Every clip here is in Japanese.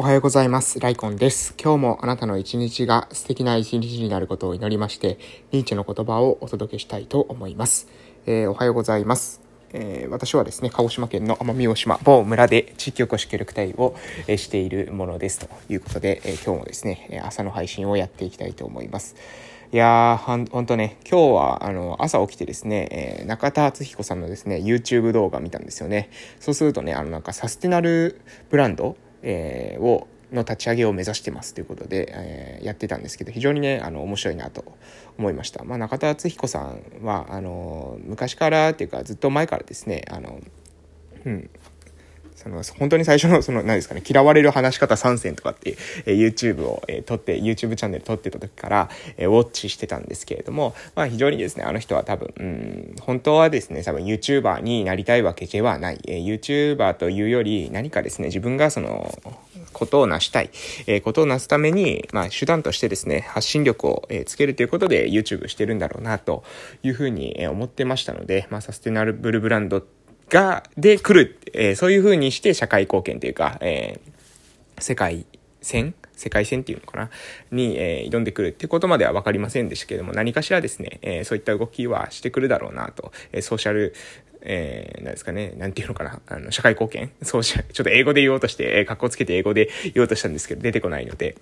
おはようございます。ライコンです。今日もあなたの一日が素敵な一日になることを祈りまして、ニーチェの言葉をお届けしたいと思います。えー、おはようございます。えー、私はですね、鹿児島県の奄美大島某村で地域おこし協力隊を、え、しているものですということで、え今日もですね、朝の配信をやっていきたいと思います。いやー、ほんとね、今日は、あの、朝起きてですね、えー、中田敦彦さんのですね、YouTube 動画見たんですよね。そうするとね、あの、なんかサステナルブランドえー、をの立ち上げを目指してますということで、えー、やってたんですけど非常にねあの面白いなと思いました、まあ、中田敦彦さんはあの昔からっていうかずっと前からですねあの、うん、その、本当に最初の、その、何ですかね、嫌われる話し方参戦とかっていう、えー、YouTube を、えー、撮って、YouTube チャンネル撮ってた時から、えー、ウォッチしてたんですけれども、まあ非常にですね、あの人は多分、うん、本当はですね、多分 YouTuber になりたいわけではない。えー、YouTuber というより、何かですね、自分がその、ことを成したい、えー、ことを成すために、まあ、手段としてですね、発信力を、えー、つけるということで YouTube してるんだろうな、というふうに、えー、思ってましたので、まあ、サステナブルブランドが、で来る、えー、そういうふうにして社会貢献というか、えー、世界戦世界戦っていうのかな？に、えー、挑んでくるってことまでは分かりませんでしたけれども、何かしらですね、えー、そういった動きはしてくるだろうなと、えー、ソーシャル、えー、なんですかね、なんていうのかな、あの、社会貢献？ソーシャル、ちょっと英語で言おうとして、えー、格好つけて英語で言おうとしたんですけど、出てこないので、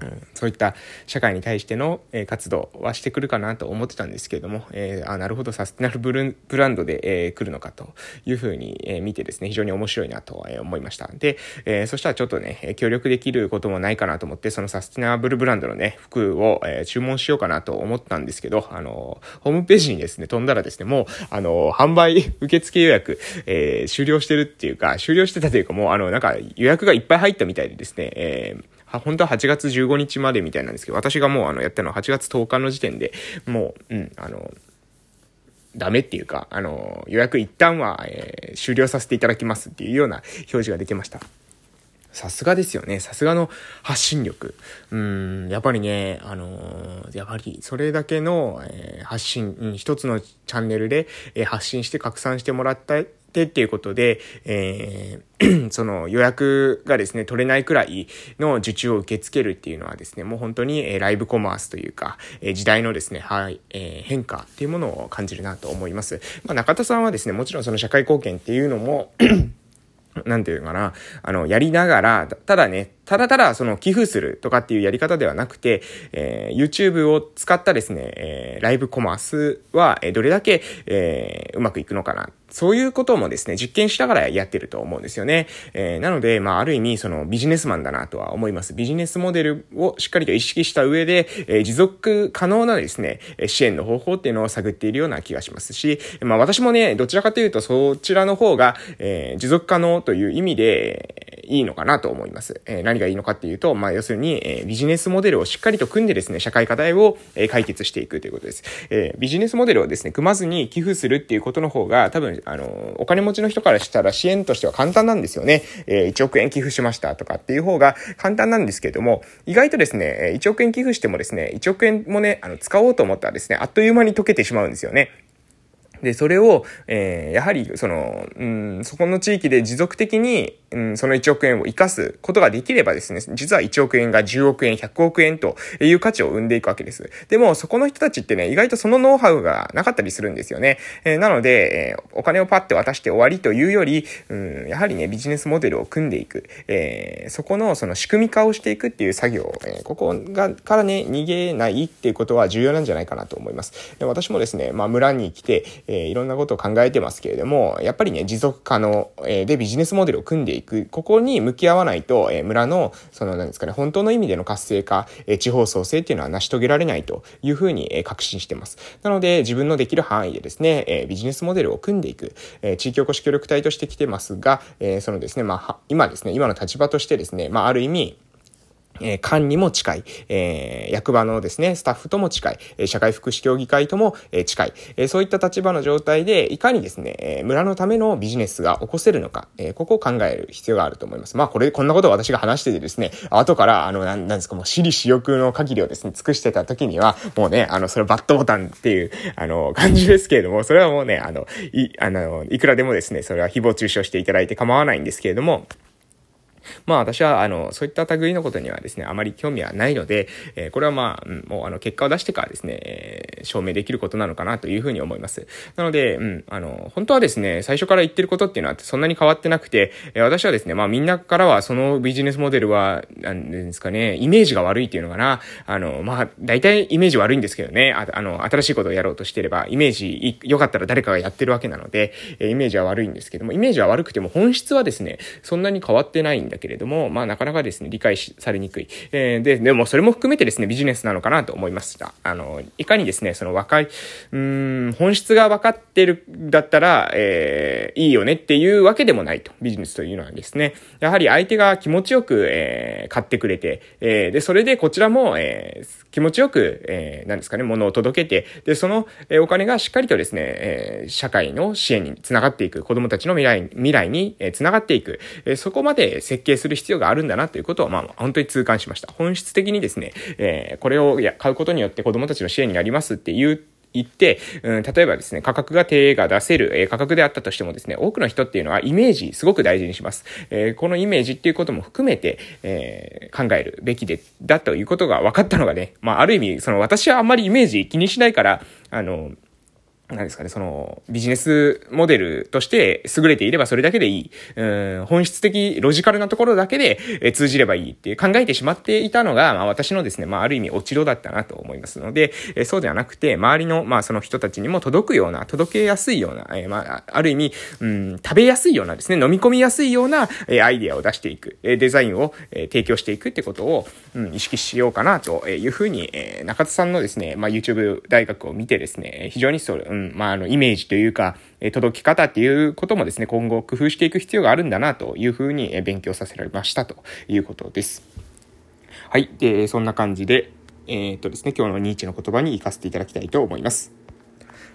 うん、そういった社会に対しての、え、活動はしてくるかなと思ってたんですけれども、えー、あなるほどサステナブルブランドで、えー、来るのかというふうに、えー、見てですね非常に面白いなと、え、思いました。で、え、そしたらちょっとね協力できることもないかなと思ってそのサステナブルブランドのね服を、え、注文しようかなと思ったんですけどあのホームページにですね飛んだらですねもうあの販売受付予約、え、終了してるっていうか終了してたというかもうあのなんか予約がいっぱい入ったみたいでですね、えー本当は8月15日までみたいなんですけど、私がもうあのやったのは8月10日の時点でもう、うん、あの、ダメっていうか、あの、予約一旦は、えー、終了させていただきますっていうような表示が出てました。さすがですよね。さすがの発信力。うん、やっぱりね、あのー、やっぱりそれだけの、えー、発信、うん、一つのチャンネルで、えー、発信して拡散してもらったってっていうことで、えー、その予約がですね、取れないくらいの受注を受け付けるっていうのはですね、もう本当に、えライブコマースというか、え時代のですね、はい、えー、変化っていうものを感じるなと思います。まあ、中田さんはですね、もちろんその社会貢献っていうのも なんていうのかな、あの、やりながら、ただね、ただただその寄付するとかっていうやり方ではなくて、えー、YouTube を使ったですね、えー、ライブコマースは、えどれだけ、えー、うまくいくのかな。そういうこともですね、実験しながらやってると思うんですよね。えー、なので、まあ、ある意味、そのビジネスマンだなとは思います。ビジネスモデルをしっかりと意識した上で、えー、持続可能なですね、支援の方法っていうのを探っているような気がしますし、まあ、私もね、どちらかというとそちらの方が、えー、持続可能という意味で、いいのかなと思います。えー、何がいいのかっていうと、まあ、要するに、えー、ビジネスモデルをしっかりと組んでですね、社会課題を、えー、解決していくということです。えー、ビジネスモデルをですね、組まずに寄付するっていうことの方が、多分、あの、お金持ちの人からしたら支援としては簡単なんですよね。えー、1億円寄付しましたとかっていう方が簡単なんですけれども、意外とですね、1億円寄付してもですね、1億円もね、あの、使おうと思ったらですね、あっという間に溶けてしまうんですよね。で、それを、えー、やはり、その、うん、そこの地域で持続的に、うん、その1億円を生かすことができればですね、実は1億円が10億円、100億円という価値を生んでいくわけです。でも、そこの人たちってね、意外とそのノウハウがなかったりするんですよね。えー、なので、えー、お金をパッて渡して終わりというより、うん、やはりね、ビジネスモデルを組んでいく。えー、そこのその仕組み化をしていくっていう作業、えー、ここが、からね、逃げないっていうことは重要なんじゃないかなと思います。で私もですね、まあ、村に来て、えいろんなことを考えてますけれども、やっぱりね、持続可能、えでビジネスモデルを組んでいく。ここに向き合わないと、え村の、その、なんですかね、本当の意味での活性化、え地方創生っていうのは成し遂げられないというふうに、え確信してます。なので、自分のできる範囲でですね、えビジネスモデルを組んでいく、え地域おこし協力隊として来てますが、えそのですね、まあ、今ですね、今の立場としてですね、まあ、ある意味、えー、官にも近い、えー、役場のですね、スタッフとも近い、えー、社会福祉協議会とも、えー、近い、えー、そういった立場の状態で、いかにですね、えー、村のためのビジネスが起こせるのか、えー、ここを考える必要があると思います。まあ、これ、こんなことを私が話しててですね、後から、あの、なん、なんですか、もう私利私欲の限りをですね、尽くしてた時には、もうね、あの、それバットボタンっていう、あの、感じですけれども、それはもうね、あの、い、あの、いくらでもですね、それは誹謗中傷していただいて構わないんですけれども、まあ私は、あの、そういった類のことにはですね、あまり興味はないので、えー、これはまあ、うん、もうあの、結果を出してからですね、えー、証明できることなのかなというふうに思います。なので、うん、あの、本当はですね、最初から言ってることっていうのはそんなに変わってなくて、えー、私はですね、まあみんなからはそのビジネスモデルは、なんですかね、イメージが悪いっていうのかな、あの、まあ、大体イメージ悪いんですけどね、ああの、新しいことをやろうとしてれば、イメージ良かったら誰かがやってるわけなので、えー、イメージは悪いんですけども、イメージは悪くても本質はですね、そんなに変わってないんだけれども、まあなかなかですね、理解されにくい。えー、で、でもそれも含めてですね、ビジネスなのかなと思いました。あの、いかにですね、その若い、うん、本質が分かってるだったら、えー、いいよねっていうわけでもないと。ビジネスというのはですね、やはり相手が気持ちよく、えー、買ってくれて、えー、で、それでこちらも、えー、気持ちよく、えー、何ですかね、物を届けて、で、その、えー、お金がしっかりとですね、えー、社会の支援につながっていく、子供たちの未来、未来に、えー、つながっていく、えー、そこまで設計する必要があるんだなということを、まあ、本当に痛感しました。本質的にですね、えー、これを買うことによって子供たちの支援になりますっていう言って、うん、例えばですね、価格が手が出せる、えー、価格であったとしてもですね、多くの人っていうのはイメージすごく大事にします。えー、このイメージっていうことも含めて、えー、考えるべきで、だということが分かったのがね、まあ、ある意味、その私はあんまりイメージ気にしないから、あの、何ですかね、その、ビジネスモデルとして優れていればそれだけでいい。うん、本質的、ロジカルなところだけで、通じればいいっていう考えてしまっていたのが、まあ私のですね、まあある意味落ち度だったなと思いますので、えそうではなくて、周りの、まあその人たちにも届くような、届けやすいような、えまあ、ある意味、うん、食べやすいようなですね、飲み込みやすいような、えアイディアを出していく、えデザインを、え提供していくってことを、うん、意識しようかなというふうに、え中田さんのですね、まあ YouTube 大学を見てですね、非常にそう、うん、まああの、イメージというか、え届き方っていうこともですね、今後工夫していく必要があるんだなというふうに勉強させられましたということです。はい。で、そんな感じで、えー、っとですね、今日のニーチェの言葉に活かせていただきたいと思います。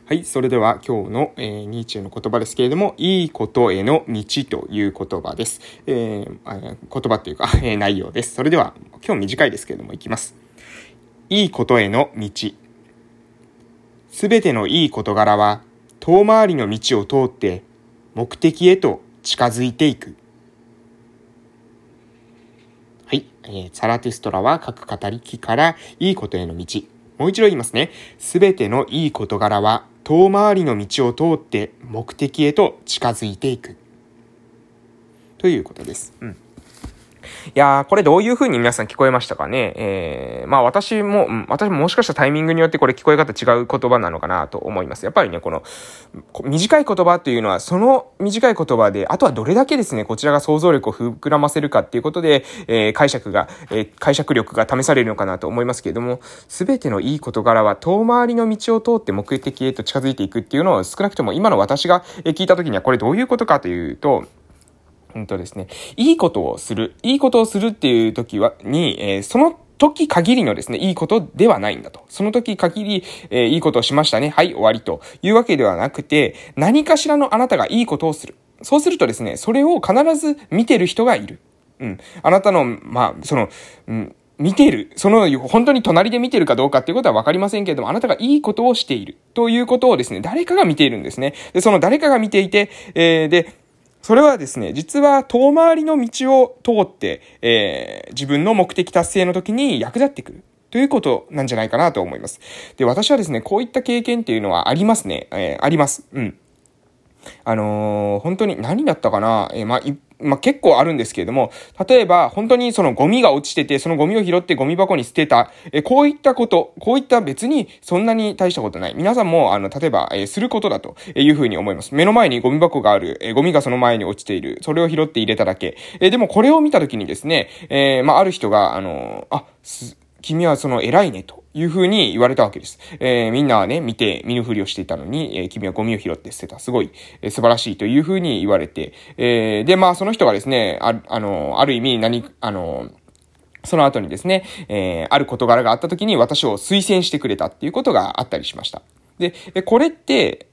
はい。それでは今日の、えー、ニーチェの言葉ですけれども、いいことへの道という言葉です。えー、言葉っていうか、え、内容です。それでは、今日短いですけれども、いきます。いいことへの道。すべてのいい事柄は、遠回りの道を通って目的へと近づいていく。はい。えー、サラテストラは各語り機からいいことへの道。もう一度言いますね。すべてのいい事柄は遠回りの道を通って目的へと近づいていく。ということです。うん。いやー、これどういう風に皆さん聞こえましたかね？えー、まあ私も、私ももしかしたらタイミングによってこれ聞こえ方違う言葉なのかなと思います。やっぱりね、この、短い言葉っていうのは、その短い言葉で、あとはどれだけですね、こちらが想像力を膨らませるかっていうことで、えー、解釈が、えー、解釈力が試されるのかなと思いますけれども、すべてのいい事柄は遠回りの道を通って目的へと近づいていくっていうのを少なくとも今の私が聞いた時にはこれどういうことかというと、うんとですね、いいことをする。いいことをするっていう時は、に、えー、その時限りのですね、いいことではないんだと。その時限り、えー、いいことをしましたね。はい、終わりというわけではなくて、何かしらのあなたがいいことをする。そうするとですね、それを必ず見てる人がいる。うん。あなたの、まあ、その、うん、見てる。その、本当に隣で見てるかどうかっていうことはわかりませんけれども、あなたがいいことをしている。ということをですね、誰かが見ているんですね。で、その誰かが見ていて、えー、で、それはですね、実は遠回りの道を通って、えー、自分の目的達成の時に役立ってくる。ということなんじゃないかなと思います。で、私はですね、こういった経験っていうのはありますね。えー、あります。うん。あのー、本当に何だったかな？えー、まあ、まあ、結構あるんですけれども、例えば、本当にそのゴミが落ちてて、そのゴミを拾ってゴミ箱に捨てた、えこういったこと、こういった別にそんなに大したことない。皆さんも、あの、例えば、えすることだというふうに思います。目の前にゴミ箱がある、えゴミがその前に落ちている。それを拾って入れただけ。えでもこれを見たときにですね、えまあ、ある人が、あのあ、す君はその偉いねと。いう風に言われたわけです。えー、みんなはね、見て、見ぬふりをしていたのに、えー、君はゴミを拾って捨てた。すごい、えー、素晴らしいという風に言われて、えー、で、まあ、その人がですね、あ、あの、ある意味、何、あの、その後にですね、えー、ある事柄があった時に私を推薦してくれたっていうことがあったりしました。で、これって、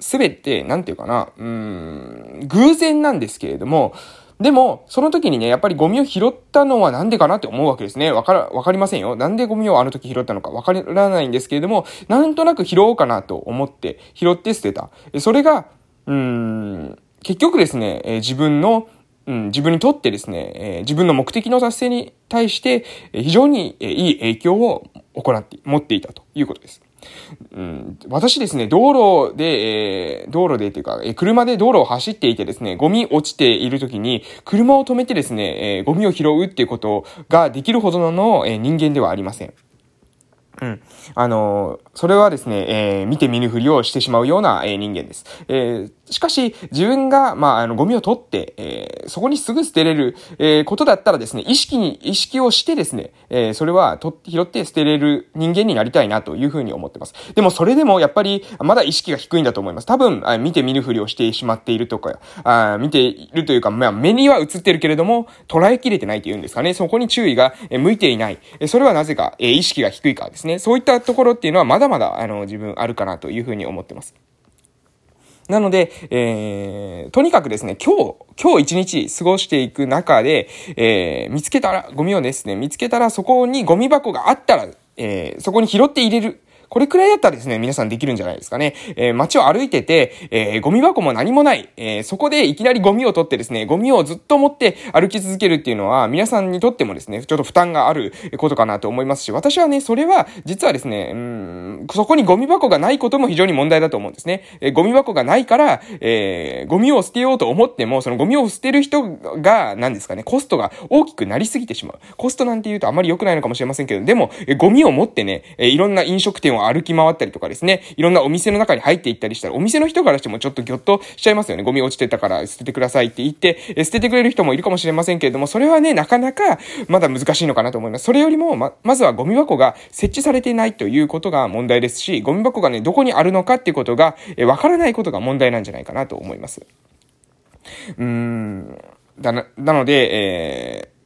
すべて、なんていうかな、うん、偶然なんですけれども、でも、その時にね、やっぱりゴミを拾ったのはなんでかなって思うわけですね。わから、わかりませんよ。なんでゴミをあの時拾ったのかわからないんですけれども、なんとなく拾おうかなと思って、拾って捨てた。それが、うん、結局ですね、え自分の、うん、自分にとってですね、え、自分の目的の達成に対して、え、非常に、え、いい影響を行って、持っていたということです。うん、私ですね、道路で、えー、道路でっていうか、えー、車で道路を走っていてですね、ゴミ落ちている時に、車を止めてですね、えー、ゴミを拾うっていうことができるほどの、えー、人間ではありません。うん。あの、それはですね、えー、見て見ぬふりをしてしまうような、えー、人間です。えー、しかし、自分が、まあ、あの、ゴミを取って、えー、そこにすぐ捨てれる、えー、ことだったらですね、意識に、意識をしてですね、えー、それは、と、拾って捨てれる人間になりたいなというふうに思ってます。でも、それでも、やっぱり、まだ意識が低いんだと思います。多分、あ見て見ぬふりをしてしまっているとか、あ見ているというか、まあ、目には映ってるけれども、捉えきれてないというんですかね。そこに注意が向いていない。それはなぜか、えー、意識が低いかですね。そういったところっていうのは、まだまだ、あの、自分あるかなというふうに思ってます。なので、えー、とにかくですね、今日、今日一日過ごしていく中で、えー、見つけたら、ゴミをですね、見つけたらそこにゴミ箱があったら、えー、そこに拾って入れる。これくらいだったらですね、皆さんできるんじゃないですかね。えー、街を歩いてて、えー、ゴミ箱も何もない。えー、そこでいきなりゴミを取ってですね、ゴミをずっと持って歩き続けるっていうのは、皆さんにとってもですね、ちょっと負担があることかなと思いますし、私はね、それは、実はですね、うん、そこにゴミ箱がないことも非常に問題だと思うんですね。えー、ゴミ箱がないから、えー、ゴミを捨てようと思っても、そのゴミを捨てる人が、何ですかね、コストが大きくなりすぎてしまう。コストなんて言うとあまり良くないのかもしれませんけど、でも、えゴミを持ってね、えいろんな飲食店を歩き回ったりとかですね、いろんなお店の中に入っていったりしたら、お店の人からしてもちょっとギョッとしちゃいますよね。ゴミ落ちてたから捨ててくださいって言って、え捨ててくれる人もいるかもしれませんけれども、それはね、なかなかまだ難しいのかなと思います。それよりも、ま、まずはゴミ箱が設置されていないということが問題ですし、ゴミ箱がね、どこにあるのかっていうことが、えわからないことが問題なんじゃないかなと思います。うーん。だな、なので、えー